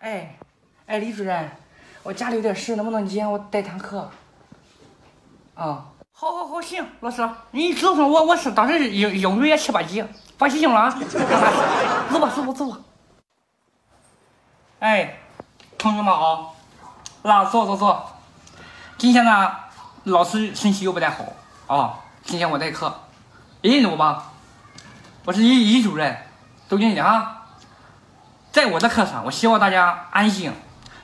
哎，哎，李主任，我家里有点事，能不能今天我代堂课？啊，好，好，好，行，老师，你走上我我是当时英英语也七八级，放心行了啊。走吧，走吧，走吧。哎，同学们好，来坐坐坐。今天呢，老师身体又不太好啊，今天我代课，认得我吧？我是李李主任，都认得啊。在我的课上，我希望大家安静，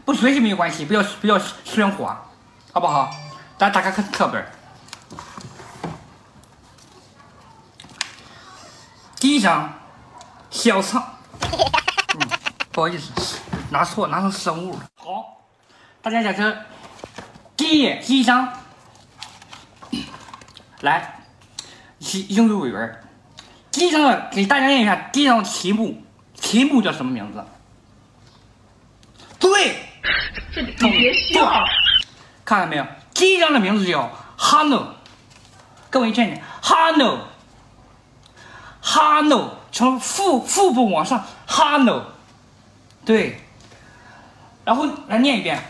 不学习没有关系，不要不要喧哗，好不好？大家打开课课本。第一章，小仓。嗯，不好意思，拿错，拿成生物了。好，大家讲这第一页第一章，来，英语委员，第一章，给大家念一下第一章题目。题目叫什么名字？对，你别笑。看到没有？第一章的名字叫 Hano。各位听听，Hano，Hano 从腹腹部往上，Hano。对，然后来念一遍。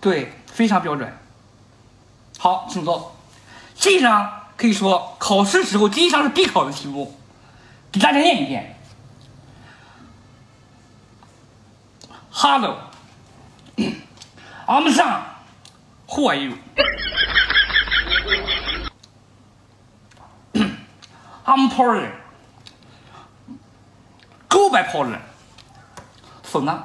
对，非常标准。好，请坐。这一章可以说考试时候第一章是必考的题目。给大家念一遍。Hello, I'm Sam. Who are you? I'm Paul. Go by Paul. 否呢？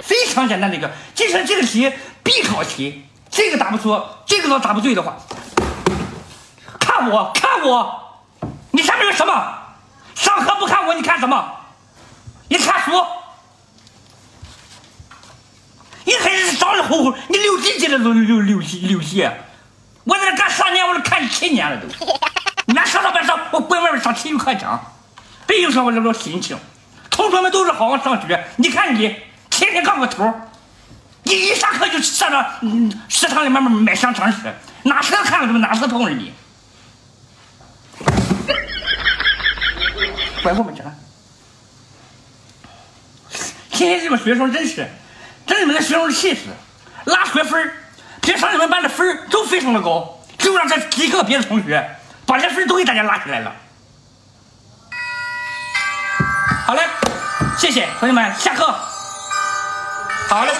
非常简单的一个，这是这个题必考题，这个答不出，这个都答不对的话，看我，看我，你下面有什么？上课不看我，你看什么？你看书。你还是上了后，你六几级了都六六级六级。我在这干三年，我都看你七年了都。你上上班上，我滚外面上体育课讲，别影响我这个心情。同学们都是好好上学，你看你天天干个头，你一上课就上到食堂里面买香肠吃，哪时看了什么哪时碰着你。怪我们去了。今天这个学生真是，真你们的学生气死，拉学分平常你们班的分都非常的高，就让这几个别的同学把这分都给大家拉起来了。好嘞，谢谢同学们，下课。好嘞。